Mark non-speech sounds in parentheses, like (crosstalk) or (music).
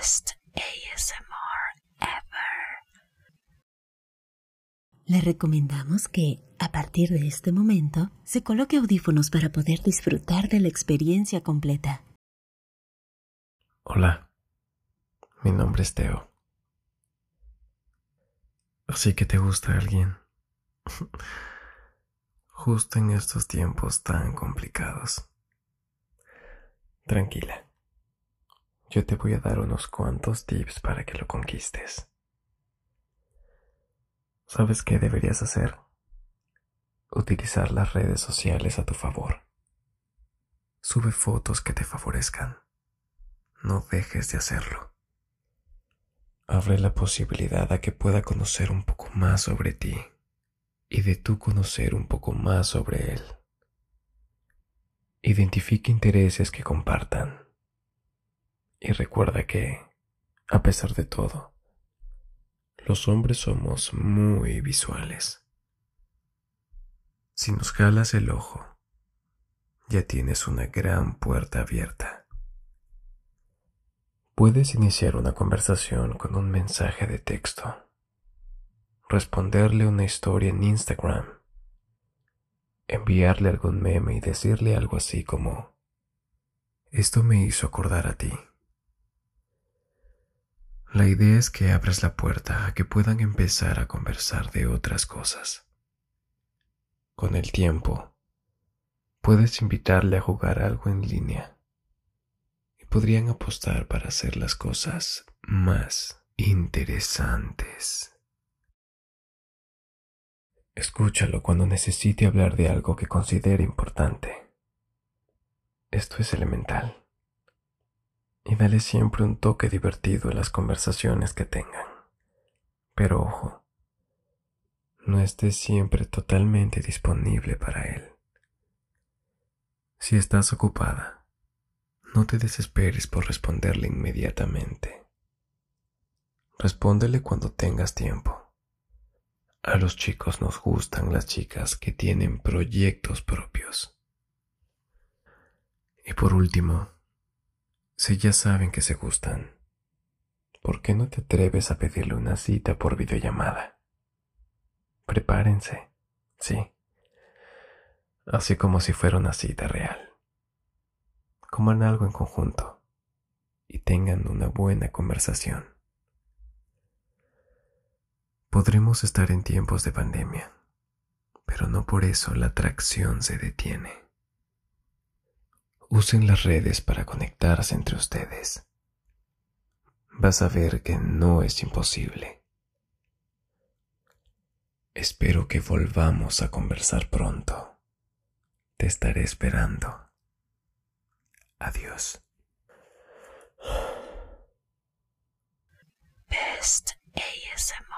best ASMR ever. Le recomendamos que, a partir de este momento, se coloque audífonos para poder disfrutar de la experiencia completa. Hola, mi nombre es Teo. Así que te gusta alguien. (laughs) Justo en estos tiempos tan complicados. Tranquila. Yo te voy a dar unos cuantos tips para que lo conquistes. ¿Sabes qué deberías hacer? Utilizar las redes sociales a tu favor. Sube fotos que te favorezcan. No dejes de hacerlo. Abre la posibilidad a que pueda conocer un poco más sobre ti y de tú conocer un poco más sobre él. Identifique intereses que compartan y recuerda que, a pesar de todo, los hombres somos muy visuales. Si nos jalas el ojo, ya tienes una gran puerta abierta. Puedes iniciar una conversación con un mensaje de texto, responderle una historia en Instagram, enviarle algún meme y decirle algo así como, esto me hizo acordar a ti. La idea es que abras la puerta a que puedan empezar a conversar de otras cosas. Con el tiempo, puedes invitarle a jugar algo en línea y podrían apostar para hacer las cosas más interesantes. Escúchalo cuando necesite hablar de algo que considere importante. Esto es elemental y dale siempre un toque divertido a las conversaciones que tengan. Pero ojo, no estés siempre totalmente disponible para él. Si estás ocupada, no te desesperes por responderle inmediatamente. Respóndele cuando tengas tiempo. A los chicos nos gustan las chicas que tienen proyectos propios. Y por último, si ya saben que se gustan, ¿por qué no te atreves a pedirle una cita por videollamada? Prepárense, sí, así como si fuera una cita real. Coman algo en conjunto y tengan una buena conversación. Podremos estar en tiempos de pandemia, pero no por eso la atracción se detiene. Usen las redes para conectarse entre ustedes. Vas a ver que no es imposible. Espero que volvamos a conversar pronto. Te estaré esperando. Adiós. Best ASMR.